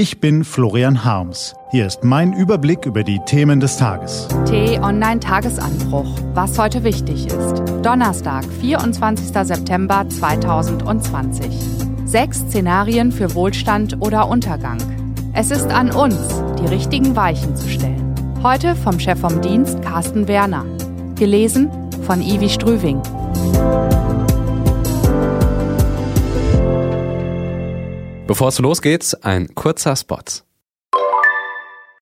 Ich bin Florian Harms. Hier ist mein Überblick über die Themen des Tages. T-Online Tagesanbruch. Was heute wichtig ist. Donnerstag, 24. September 2020. Sechs Szenarien für Wohlstand oder Untergang. Es ist an uns, die richtigen Weichen zu stellen. Heute vom Chef vom Dienst Carsten Werner. Gelesen von Ivi Strüving. Bevor es losgeht, ein kurzer Spot.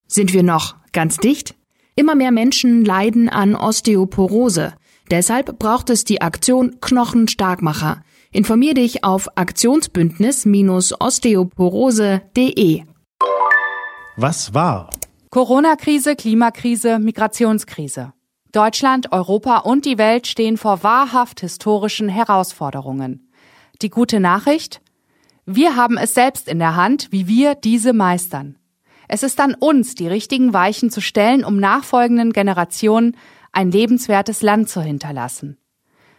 Sind wir noch ganz dicht? Immer mehr Menschen leiden an Osteoporose. Deshalb braucht es die Aktion Knochenstarkmacher. Informier dich auf Aktionsbündnis-osteoporose.de. Was war? Corona-Krise, Klimakrise, Migrationskrise. Deutschland, Europa und die Welt stehen vor wahrhaft historischen Herausforderungen. Die gute Nachricht? Wir haben es selbst in der Hand, wie wir diese meistern. Es ist an uns, die richtigen Weichen zu stellen, um nachfolgenden Generationen ein lebenswertes Land zu hinterlassen.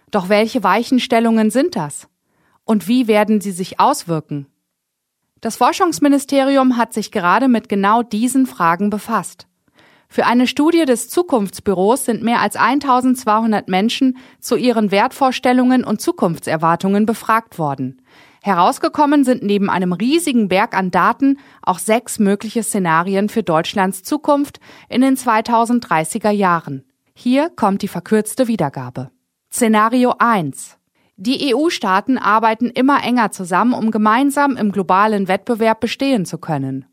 Doch welche Weichenstellungen sind das? Und wie werden sie sich auswirken? Das Forschungsministerium hat sich gerade mit genau diesen Fragen befasst. Für eine Studie des Zukunftsbüros sind mehr als 1200 Menschen zu ihren Wertvorstellungen und Zukunftserwartungen befragt worden. Herausgekommen sind neben einem riesigen Berg an Daten auch sechs mögliche Szenarien für Deutschlands Zukunft in den 2030er Jahren. Hier kommt die verkürzte Wiedergabe. Szenario 1. Die EU-Staaten arbeiten immer enger zusammen, um gemeinsam im globalen Wettbewerb bestehen zu können.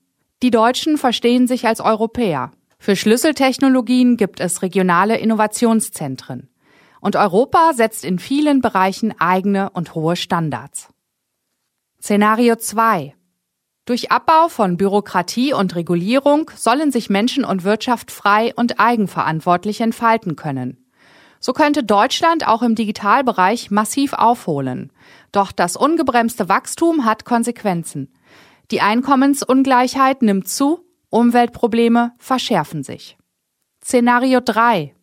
Die Deutschen verstehen sich als Europäer. Für Schlüsseltechnologien gibt es regionale Innovationszentren. Und Europa setzt in vielen Bereichen eigene und hohe Standards. Szenario 2. Durch Abbau von Bürokratie und Regulierung sollen sich Menschen und Wirtschaft frei und eigenverantwortlich entfalten können. So könnte Deutschland auch im Digitalbereich massiv aufholen. Doch das ungebremste Wachstum hat Konsequenzen. Die Einkommensungleichheit nimmt zu, Umweltprobleme verschärfen sich. Szenario 3.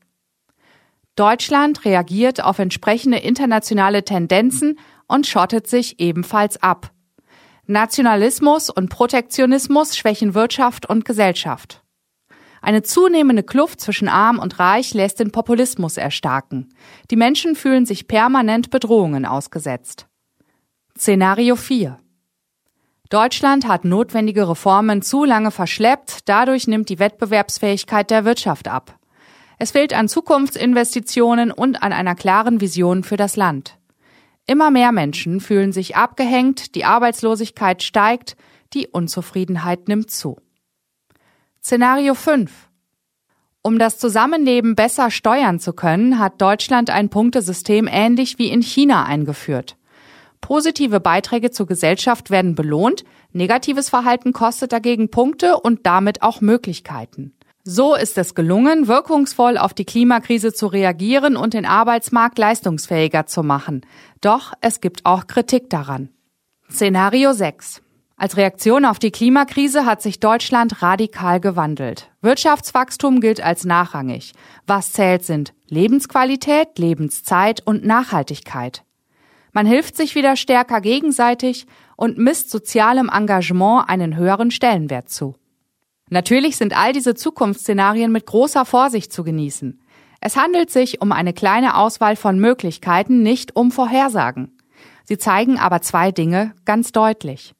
Deutschland reagiert auf entsprechende internationale Tendenzen und schottet sich ebenfalls ab. Nationalismus und Protektionismus schwächen Wirtschaft und Gesellschaft. Eine zunehmende Kluft zwischen Arm und Reich lässt den Populismus erstarken. Die Menschen fühlen sich permanent Bedrohungen ausgesetzt. Szenario 4 Deutschland hat notwendige Reformen zu lange verschleppt, dadurch nimmt die Wettbewerbsfähigkeit der Wirtschaft ab. Es fehlt an Zukunftsinvestitionen und an einer klaren Vision für das Land. Immer mehr Menschen fühlen sich abgehängt, die Arbeitslosigkeit steigt, die Unzufriedenheit nimmt zu. Szenario 5. Um das Zusammenleben besser steuern zu können, hat Deutschland ein Punktesystem ähnlich wie in China eingeführt. Positive Beiträge zur Gesellschaft werden belohnt, negatives Verhalten kostet dagegen Punkte und damit auch Möglichkeiten. So ist es gelungen, wirkungsvoll auf die Klimakrise zu reagieren und den Arbeitsmarkt leistungsfähiger zu machen. Doch es gibt auch Kritik daran. Szenario 6. Als Reaktion auf die Klimakrise hat sich Deutschland radikal gewandelt. Wirtschaftswachstum gilt als nachrangig. Was zählt sind Lebensqualität, Lebenszeit und Nachhaltigkeit. Man hilft sich wieder stärker gegenseitig und misst sozialem Engagement einen höheren Stellenwert zu. Natürlich sind all diese Zukunftsszenarien mit großer Vorsicht zu genießen. Es handelt sich um eine kleine Auswahl von Möglichkeiten, nicht um Vorhersagen. Sie zeigen aber zwei Dinge ganz deutlich.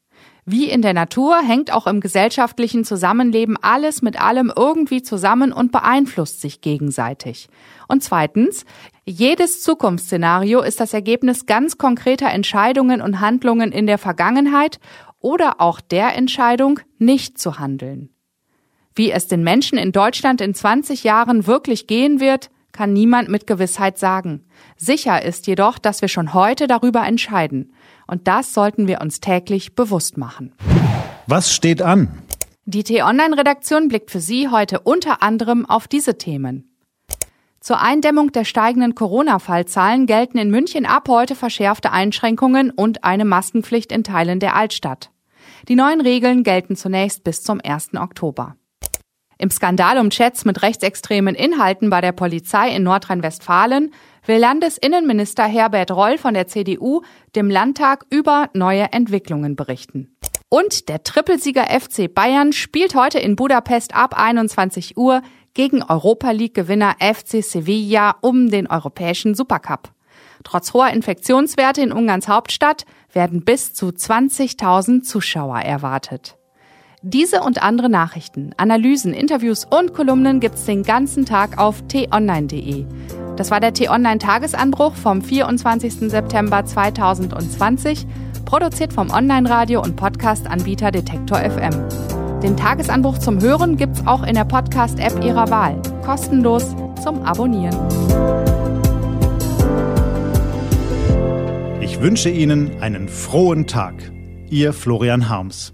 Wie in der Natur hängt auch im gesellschaftlichen Zusammenleben alles mit allem irgendwie zusammen und beeinflusst sich gegenseitig. Und zweitens, jedes Zukunftsszenario ist das Ergebnis ganz konkreter Entscheidungen und Handlungen in der Vergangenheit oder auch der Entscheidung, nicht zu handeln. Wie es den Menschen in Deutschland in 20 Jahren wirklich gehen wird, kann niemand mit Gewissheit sagen. Sicher ist jedoch, dass wir schon heute darüber entscheiden. Und das sollten wir uns täglich bewusst machen. Was steht an? Die T-Online-Redaktion blickt für Sie heute unter anderem auf diese Themen. Zur Eindämmung der steigenden Corona-Fallzahlen gelten in München ab heute verschärfte Einschränkungen und eine Maskenpflicht in Teilen der Altstadt. Die neuen Regeln gelten zunächst bis zum 1. Oktober. Im Skandal um Chats mit rechtsextremen Inhalten bei der Polizei in Nordrhein-Westfalen will Landesinnenminister Herbert Roll von der CDU dem Landtag über neue Entwicklungen berichten. Und der Trippelsieger FC Bayern spielt heute in Budapest ab 21 Uhr gegen Europa League-Gewinner FC Sevilla um den europäischen Supercup. Trotz hoher Infektionswerte in Ungarns Hauptstadt werden bis zu 20.000 Zuschauer erwartet. Diese und andere Nachrichten, Analysen, Interviews und Kolumnen gibt's den ganzen Tag auf t-online.de. Das war der T-Online-Tagesanbruch vom 24. September 2020, produziert vom Online-Radio- und Podcast-Anbieter Detektor FM. Den Tagesanbruch zum Hören gibt's auch in der Podcast-App Ihrer Wahl. Kostenlos zum Abonnieren. Ich wünsche Ihnen einen frohen Tag. Ihr Florian Harms.